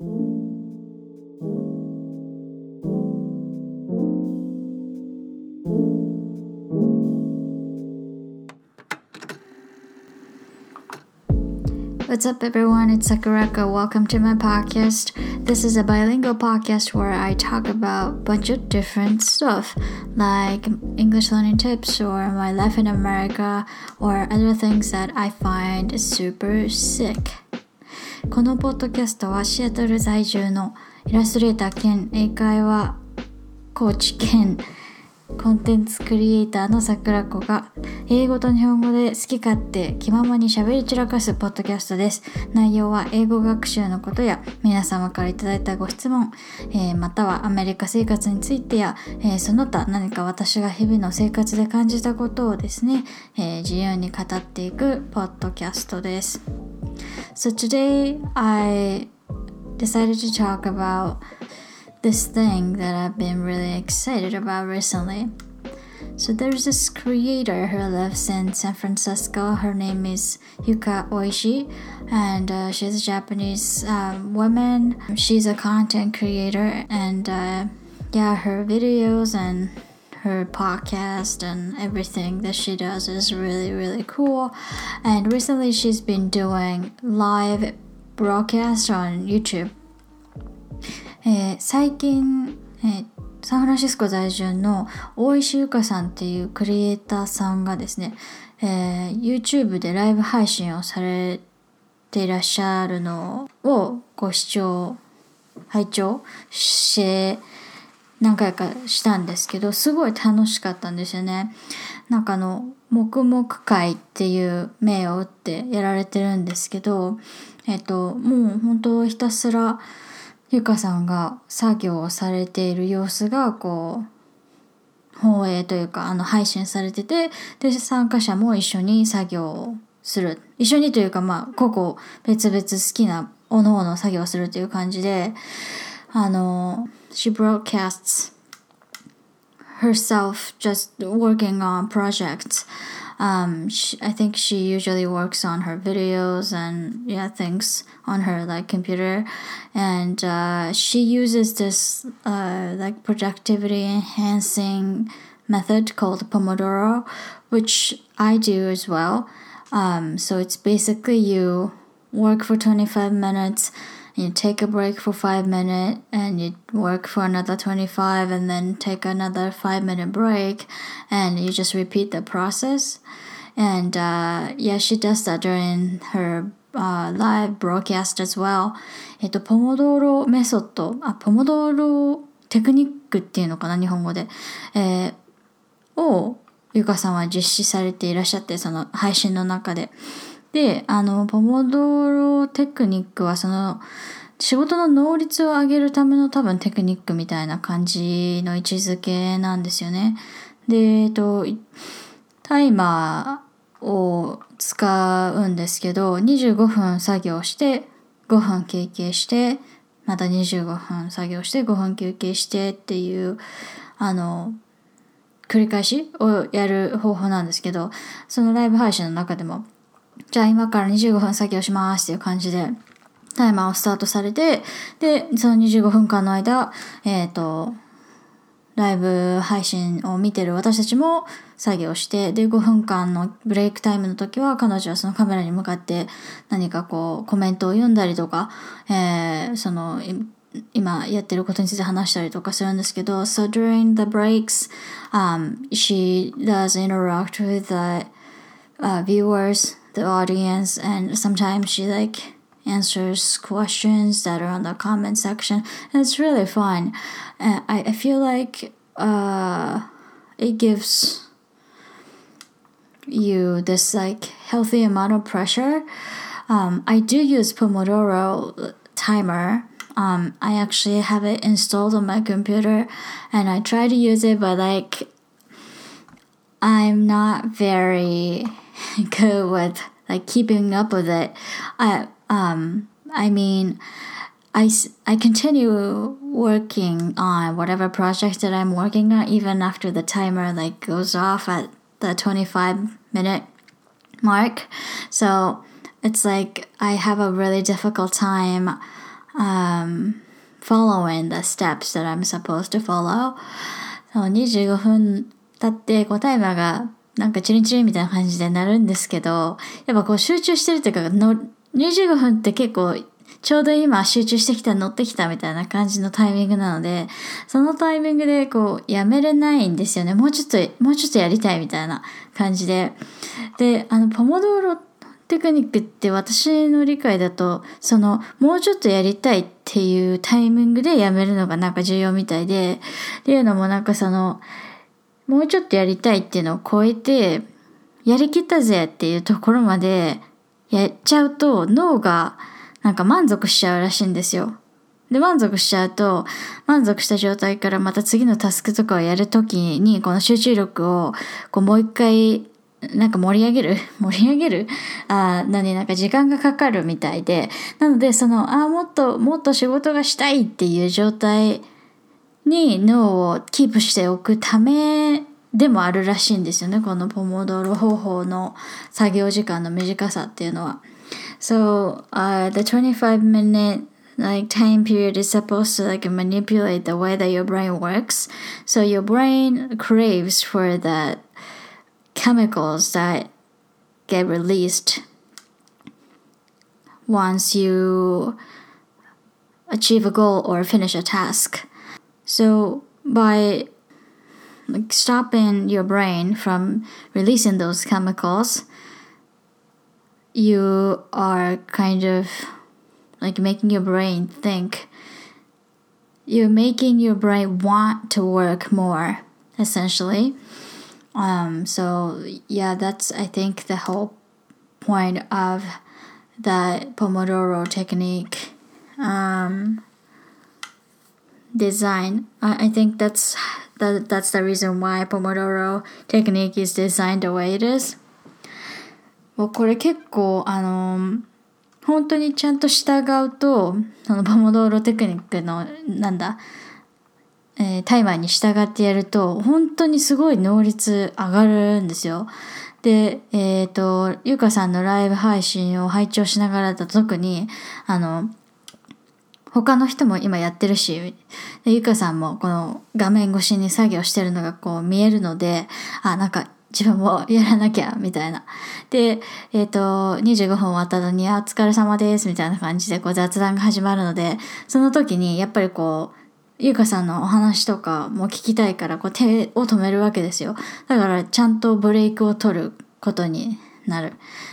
What's up, everyone? It's Sakurako. Welcome to my podcast. This is a bilingual podcast where I talk about a bunch of different stuff, like English learning tips or my life in America or other things that I find super sick. このポッドキャストはシアトル在住のイラストレーター兼英会話コーチ兼コンテンツクリエイターの桜子が英語と日本語で好き勝手気ままに喋り散らかすポッドキャストです。内容は英語学習のことや皆様からいただいたご質問、えー、またはアメリカ生活についてや、えー、その他何か私が日々の生活で感じたことをですね、えー、自由に語っていくポッドキャストです。So today I decided to talk about this thing that I've been really excited about recently. So there's this creator who lives in San Francisco. Her name is Yuka Ohashi, and uh, she's a Japanese uh, woman. She's a content creator, and uh, yeah, her videos and her podcast and everything that she does is really really cool. And recently, she's been doing live broadcast on YouTube えー、最近、えー、サンフランシスコ在住の大石ゆかさんっていうクリエイターさんがですね、えー、YouTube でライブ配信をされていらっしゃるのをご視聴拝聴して何回かしたんですけどすごい楽しかったんですよね。なんかあの黙々会っていう名を打ってやられてるんですけどえっともう本当ひたすらゆかさんが作業をされている様子がこう放映というかあの配信されててで参加者も一緒に作業をする。一緒にというかまあ個々別々好きなおのおの作業をするという感じであの She broadcasts herself just working on projects um, she, I think she usually works on her videos and yeah things on her like computer, and uh, she uses this uh, like productivity enhancing method called Pomodoro, which I do as well. Um, so it's basically you work for 25 minutes you take a break for five minutes and you work for another 25 and then take another five minute break and you just repeat the process and uh, yeah she does that during her uh, live broadcast as well えっとポモドーロメソッドあポモドーロテクニックっていうのかな日本語で、えー、をゆかさんは実施されていらっしゃってその配信の中でで、あの、ポモドロテクニックはその、仕事の能率を上げるための多分テクニックみたいな感じの位置づけなんですよね。で、えっと、タイマーを使うんですけど、25分作業して、5分休憩して、また25分作業して5分休憩してっていう、あの、繰り返しをやる方法なんですけど、そのライブ配信の中でもじゃあ今から25分作業しますっていう感じで、タイマーをスタートされて、で、その25分間の間、えっ、ー、と、ライブ配信を見てる私たちも作業して、で、5分間のブレイクタイムの時は彼女はそのカメラに向かって何かこうコメントを読んだりとか、えー、その、今やってることについて話したりとかするんですけど、so during the breaks, um, she does interact with the、uh, viewers the audience and sometimes she like answers questions that are on the comment section. And it's really fun. And I, I feel like uh, it gives you this like healthy amount of pressure. Um, i do use pomodoro timer. Um, i actually have it installed on my computer and i try to use it but like i'm not very good with like keeping up with it. I um I mean I, I continue working on whatever project that I'm working on even after the timer like goes off at the 25 minute mark. So it's like I have a really difficult time um following the steps that I'm supposed to follow そう25分経ってこうタイマーが なんかチリンチリンみたいな感じでなるんですけどやっぱこう集中してるというかの25分って結構ちょうど今集中してきた乗ってきたみたいな感じのタイミングなのでそのタイミングでこうやめれないんですよね。もうちょっともうちょっとやりたいみたいな感じで。であのポモドーロテクニックって私の理解だとそのもうちょっとやりたいっていうタイミングでやめるのがなんか重要みたいでっていうのもなんかそのもうちょっとやりたいっていうのを超えてやりきったぜっていうところまでやっちゃうと脳がなんか満足しちゃうらしいんですよ。で、満足しちゃうと、満足した状態からまた次のタスクとかをやるときに、この集中力を、こうもう一回、なんか盛り上げる 盛り上げる？あ何？なんか時間がかかるみたいで。なので、その、ああもっと、もっと仕事がしたいっていう状態に脳をキープしておくためでもあるらしいんですよね。このポモドーロ方法の作業時間の短さっていうのは。So uh, the 25 minute like time period is supposed to like manipulate the way that your brain works. So your brain craves for the chemicals that get released once you achieve a goal or finish a task. So by like stopping your brain from releasing those chemicals, you are kind of like making your brain think. You're making your brain want to work more, essentially. Um, so yeah, that's I think the whole point of that Pomodoro technique um, design. I, I think that's that that's the reason why Pomodoro technique is designed the way it is. これ結構あの本当にちゃんと従うとそのポモドーロテクニックのなんだ、えー、タイマーに従ってやると本当にすごい能率上がるんですよ。で、えっ、ー、と、ゆかさんのライブ配信を拝聴しながらだと特に、あの、他の人も今やってるし、ゆかさんもこの画面越しに作業してるのがこう見えるので、あ、なんか自分もやらなきゃ、みたいな。で、えっ、ー、と、25分終わった後に、あ、お疲れ様です、みたいな感じでこう雑談が始まるので、その時にやっぱりこう、ゆうかさんのお話とかも聞きたいから、こう手を止めるわけですよ。だからちゃんとブレイクを取ることになる。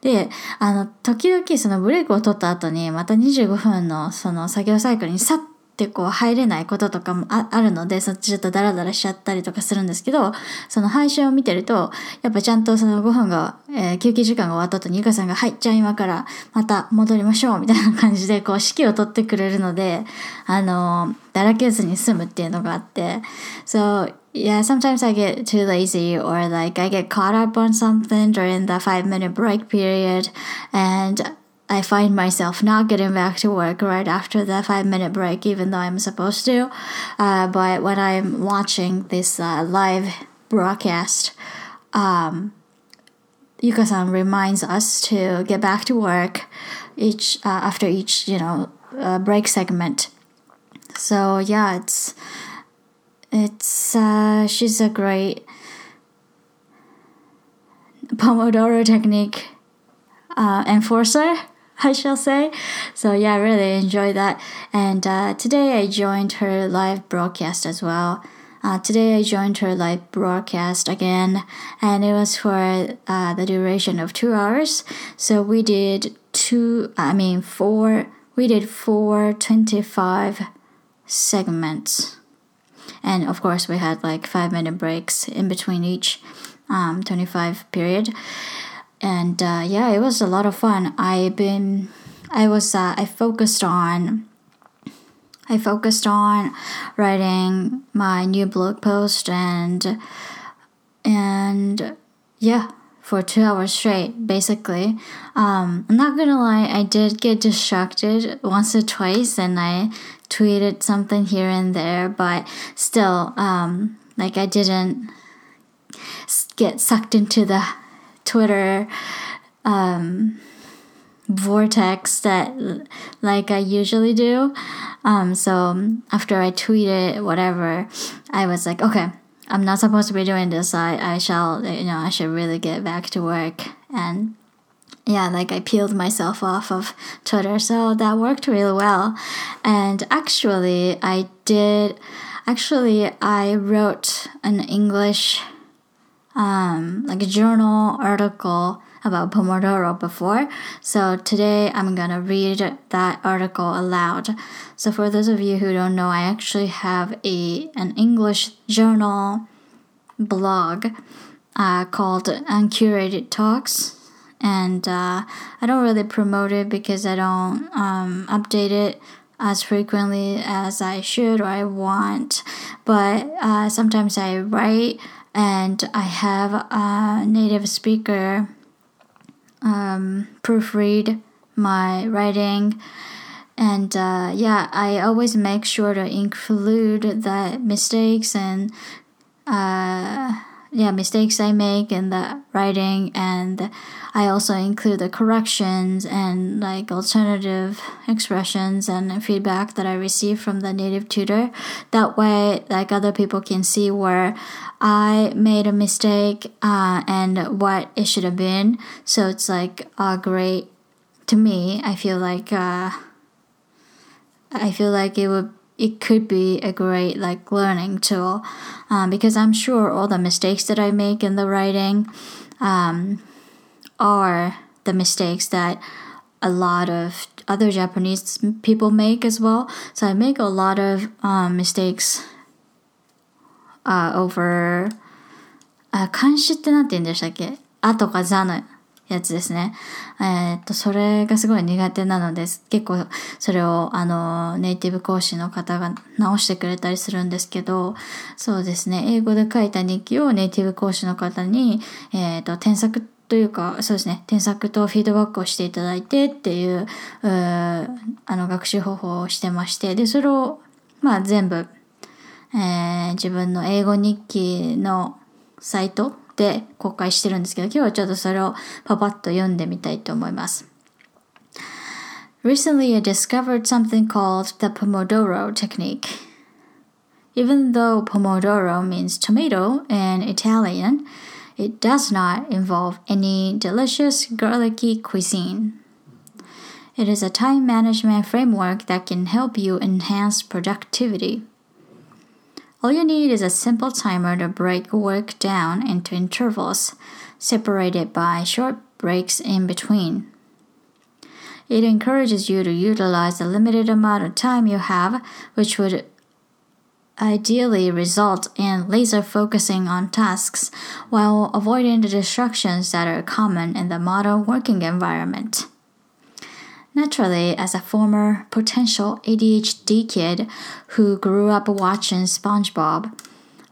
で、あの、時々そのブレイクを取った後に、また25分のその作業サイクルにさってこう入れないこととかもあるので、そっちちょっとダラダラしちゃったりとかするんですけど、その配信を見てると、やっぱちゃんとその5分が、えー、休憩時間が終わった後にゆかさんが、はい、じゃあ今からまた戻りましょうみたいな感じで、こう指揮を取ってくれるので、あの、だらけずに済むっていうのがあって、So, yeah, sometimes I get too lazy or like I get caught up on something during the five minute break period and I find myself not getting back to work right after the five minute break, even though I'm supposed to. Uh, but when I'm watching this uh, live broadcast, um, Yuka-san reminds us to get back to work each uh, after each, you know, uh, break segment. So yeah, it's it's uh, she's a great Pomodoro technique uh, enforcer. I shall say. So yeah, I really enjoyed that. And uh, today I joined her live broadcast as well. Uh, today I joined her live broadcast again, and it was for uh, the duration of two hours. So we did two, I mean four. We did four twenty-five segments, and of course we had like five minute breaks in between each um, twenty-five period and uh, yeah, it was a lot of fun. I've been, I was, uh, I focused on, I focused on writing my new blog post and, and yeah, for two hours straight, basically. Um, I'm not gonna lie, I did get distracted once or twice, and I tweeted something here and there, but still, um, like I didn't get sucked into the Twitter um, vortex that like I usually do. Um, so after I tweeted whatever, I was like, okay, I'm not supposed to be doing this. I, I shall, you know, I should really get back to work. And yeah, like I peeled myself off of Twitter. So that worked really well. And actually, I did, actually, I wrote an English, um, like a journal article about Pomodoro before. So today I'm gonna read that article aloud. So for those of you who don't know, I actually have a an English journal blog uh, called Uncurated Talks. And uh, I don't really promote it because I don't um, update it as frequently as I should or I want. But uh, sometimes I write and I have a native speaker um, proofread my writing. And uh, yeah, I always make sure to include the mistakes and uh, yeah mistakes I make in the writing, and I also include the corrections and like alternative expressions and feedback that I receive from the native tutor. That way, like other people can see where I made a mistake uh, and what it should have been. So it's like a great to me. I feel like uh, I feel like it would it could be a great like learning tool um, because I'm sure all the mistakes that I make in the writing um, are the mistakes that a lot of other Japanese people make as well. So I make a lot of um, mistakes uh, over uh, あ、冠詞って何て言うんでしたっけあとかざのやつですね。えー、っと、それがすごい苦手なのです。結構それをあの、ネイティブ講師の方が直してくれたりするんですけど、そうですね、英語で書いた日記をネイティブ講師の方に、えー、っと、添削というか、そうですね、添削とフィードバックをしていただいてっていう、うあの、学習方法をしてまして、で、それを、まあ全部、えー、自分の英語日記のサイトで公開してるんですけど、今日はちょっとそれをパパッと読んでみたいと思います。Recently, I discovered something called the Pomodoro technique. Even though Pomodoro means tomato in Italian, it does not involve any delicious garlicky cuisine. It is a time management framework that can help you enhance productivity. All you need is a simple timer to break work down into intervals, separated by short breaks in between. It encourages you to utilize the limited amount of time you have, which would ideally result in laser focusing on tasks while avoiding the distractions that are common in the modern working environment. Naturally, as a former potential ADHD kid who grew up watching SpongeBob,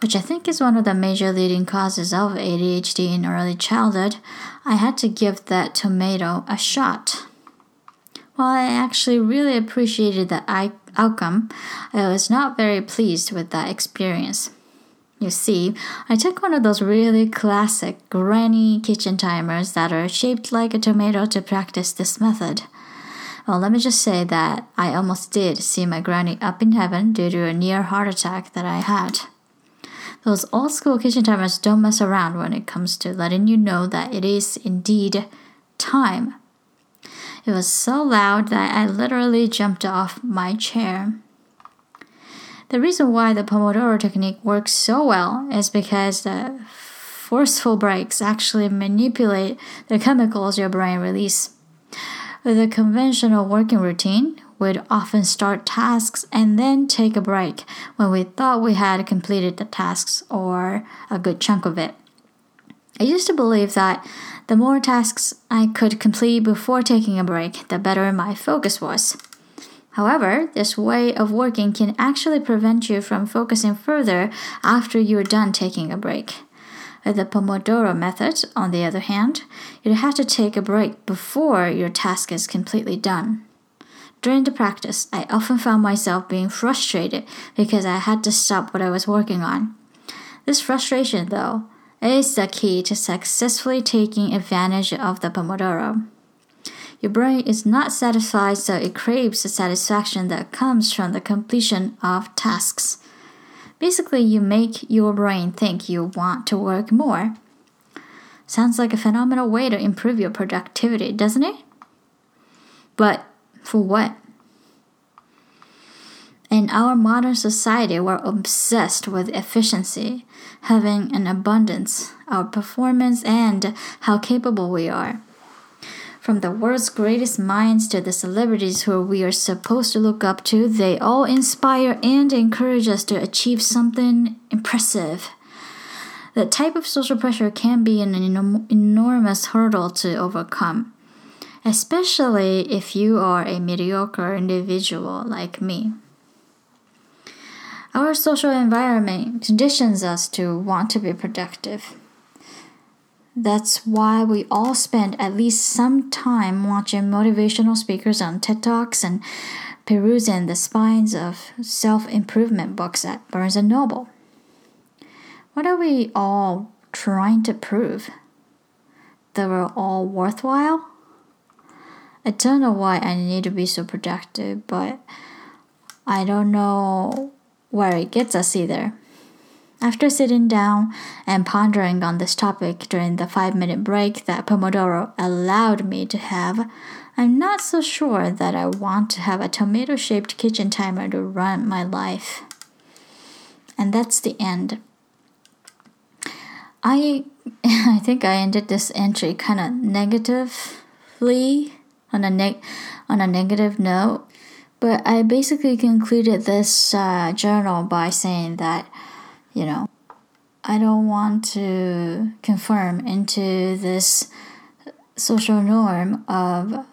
which I think is one of the major leading causes of ADHD in early childhood, I had to give that tomato a shot. While I actually really appreciated the outcome, I was not very pleased with that experience. You see, I took one of those really classic granny kitchen timers that are shaped like a tomato to practice this method. Well, let me just say that I almost did see my granny up in heaven due to a near heart attack that I had. Those old school kitchen timers don't mess around when it comes to letting you know that it is indeed time. It was so loud that I literally jumped off my chair. The reason why the Pomodoro technique works so well is because the forceful breaks actually manipulate the chemicals your brain releases. A conventional working routine, we'd often start tasks and then take a break when we thought we had completed the tasks or a good chunk of it. I used to believe that the more tasks I could complete before taking a break, the better my focus was. However, this way of working can actually prevent you from focusing further after you're done taking a break. With the Pomodoro method, on the other hand, you have to take a break before your task is completely done. During the practice, I often found myself being frustrated because I had to stop what I was working on. This frustration, though, is the key to successfully taking advantage of the Pomodoro. Your brain is not satisfied, so it craves the satisfaction that comes from the completion of tasks. Basically, you make your brain think you want to work more. Sounds like a phenomenal way to improve your productivity, doesn't it? But for what? In our modern society, we're obsessed with efficiency, having an abundance, our performance, and how capable we are. From the world's greatest minds to the celebrities who we are supposed to look up to, they all inspire and encourage us to achieve something impressive. The type of social pressure can be an enormous hurdle to overcome, especially if you are a mediocre individual like me. Our social environment conditions us to want to be productive. That's why we all spend at least some time watching motivational speakers on TED Talks and perusing the spines of self improvement books at Barnes and Noble. What are we all trying to prove? That we're all worthwhile? I don't know why I need to be so productive, but I don't know where it gets us either. After sitting down and pondering on this topic during the five minute break that Pomodoro allowed me to have, I'm not so sure that I want to have a tomato shaped kitchen timer to run my life. And that's the end. I I think I ended this entry kind of negatively on a neg on a negative note, but I basically concluded this uh, journal by saying that you know, I don't want to conform into this social norm of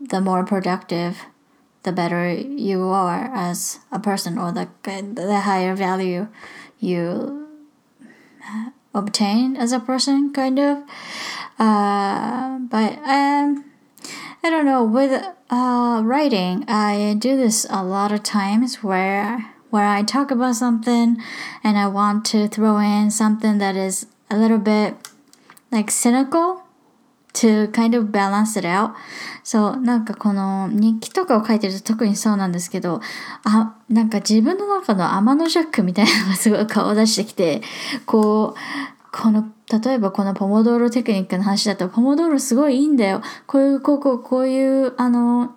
the more productive, the better you are as a person, or the the higher value you obtain as a person, kind of. Uh, but um, I don't know. With uh, writing, I do this a lot of times where where I talk about something and I want to throw in something that is a little bit like cynical to kind of balance it out. そう、なんかこの日記とかを書いてると特にそうなんですけど、あ、なんか自分の中の天のジャックみたいなのがすごい顔を出してきて、こう、この、例えばこのポモドーロテクニックの話だと、ポモドーロすごいいいんだよ。こういう、こう、こう、こういう、あの、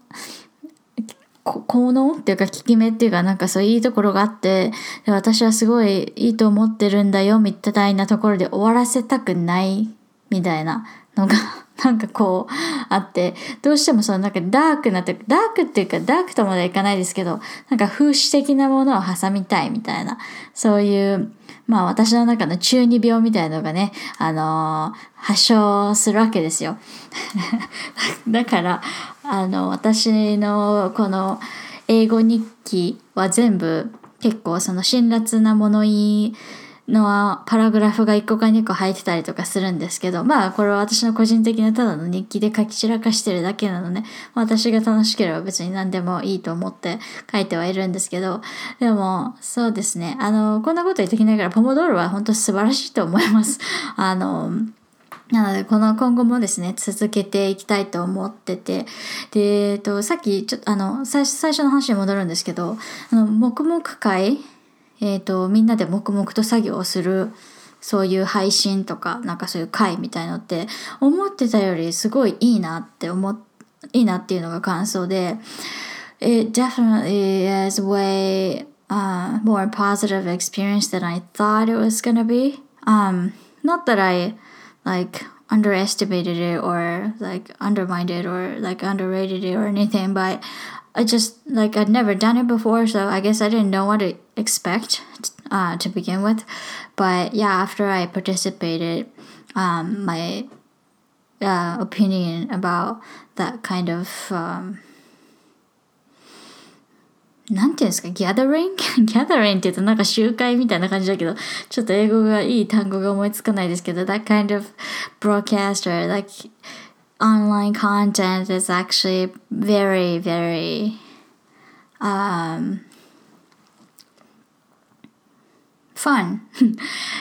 効能っていうか効き目っていうかなんかそういういいところがあって私はすごいいいと思ってるんだよみたいなところで終わらせたくないみたいなのが なんかこうあってどうしてもそのなんかダークなってダークっていうかダークとまではいかないですけどなんか風刺的なものを挟みたいみたいなそういうまあ私の中の中二病みたいなのがね、あのー、発症するわけですよ。だから、あの、私のこの英語日記は全部結構その辛辣な物言いのパラグラフが1個か2個入ってたりとかするんですけど、まあこれは私の個人的なただの日記で書き散らかしてるだけなので、私が楽しければ別に何でもいいと思って書いてはいるんですけど、でもそうですね、あの、こんなこと言ってきながらポモドールは本当素晴らしいと思います。あの、なので、この今後もですね、続けていきたいと思ってて、で、えっと、さっき、ちょっと、あの、最初の話に戻るんですけど、あの、黙々会、えっと、みんなで黙々と作業をする、そういう配信とか、なんかそういう会みたいのって、思ってたよりすごいいいなって思っ、いいなっていうのが感想で、It definitely is way uh, more positive experience than I thought it was gonna be. Um, not that I like underestimated it or like undermined it or like underrated it or anything but i just like i'd never done it before so i guess i didn't know what to expect uh, to begin with. But yeah after i participated um, my uh, opinion about that kind of um, なんていうんですか、ギャザリングギャザリングって言うとなんか集会みたいな感じだけど、ちょっと英語がいい単語が思いつかないですけど、that kind of broadcast or like online content is actually very, very um, fun.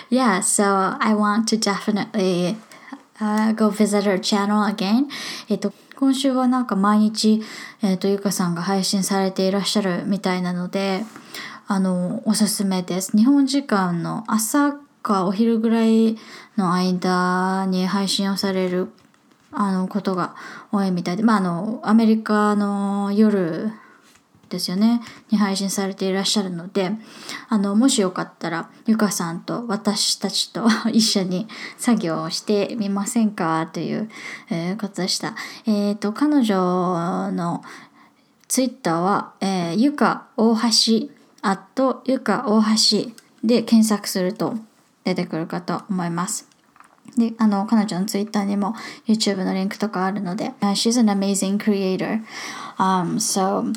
yeah, so I want to definitely uh, go visit her channel again. えっと 今週はなんか毎日、えっ、ー、と、ゆかさんが配信されていらっしゃるみたいなので、あの、おすすめです。日本時間の朝かお昼ぐらいの間に配信をされるあのことが多いみたいで、まあ、あのアメリカの夜ですよねに配信されていらっしゃるのであのもしよかったらゆかさんと私たちと 一緒に作業をしてみませんか？という、えー、ことでした。えっ、ー、と彼女のツイッターは、えー、ゆか大橋あとゆか大橋で検索すると出てくるかと思います。で、あの、彼女の Twitter にも YouTube のリンクとかあるので、uh, she's an amazing creator. Um, so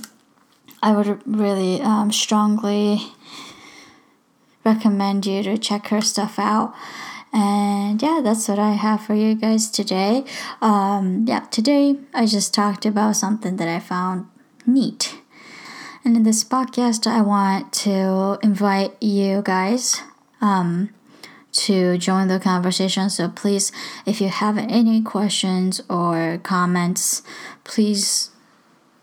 I would really um, strongly recommend you to check her stuff out. And yeah, that's what I have for you guys today. Um, yeah, today I just talked about something that I found neat. And in this podcast, I want to invite you guys um, to join the conversation. So please, if you have any questions or comments, please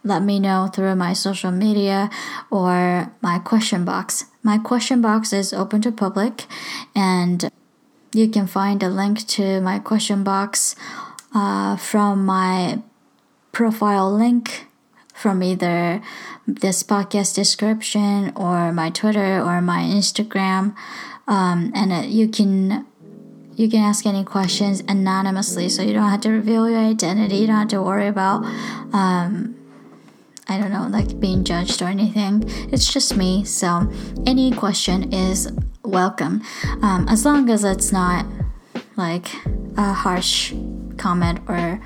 let me know through my social media or my question box. My question box is open to public and you can find a link to my question box uh, from my profile link from either this podcast description or my Twitter or my Instagram um, and uh, you can you can ask any questions anonymously so you don't have to reveal your identity you don't have to worry about um, i don't know like being judged or anything it's just me so any question is welcome um, as long as it's not like a harsh comment or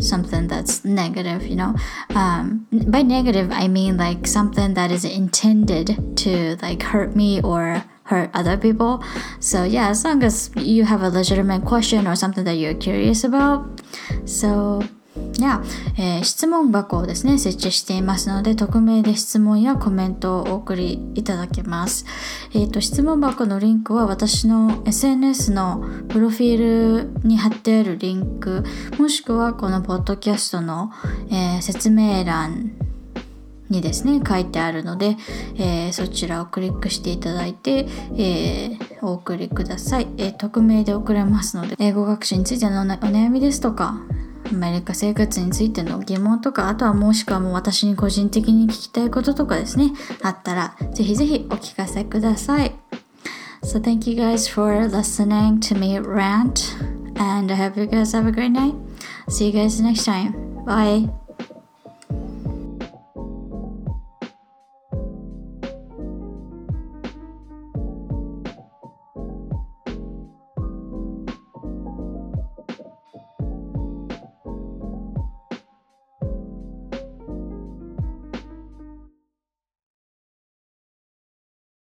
something that's negative you know um, by negative i mean like something that is intended to like hurt me or hurt other people. So, yeah, as long as you have a legitimate question or something that you're curious about. So, yeah えー、質問箱をですね設置していますので匿名で質問やコメントをお送りいただけます、えーと、質問箱のリンクは私の SNS のプロフィールに貼ってあるリンクもしくはこのポッドキャストの、えー、説明欄にですね書いてあるので、えー、そちらをクリックしていただいて、えー、お送りください、えー、匿名で送れますので英語学習についてのお悩みですとかアメリカ生活についての疑問とかあとはもしくはもう私に個人的に聞きたいこととかですねあったらぜひぜひお聞かせください So thank you guys for listening to me rant and I hope you guys have a great night. See you guys next time. Bye.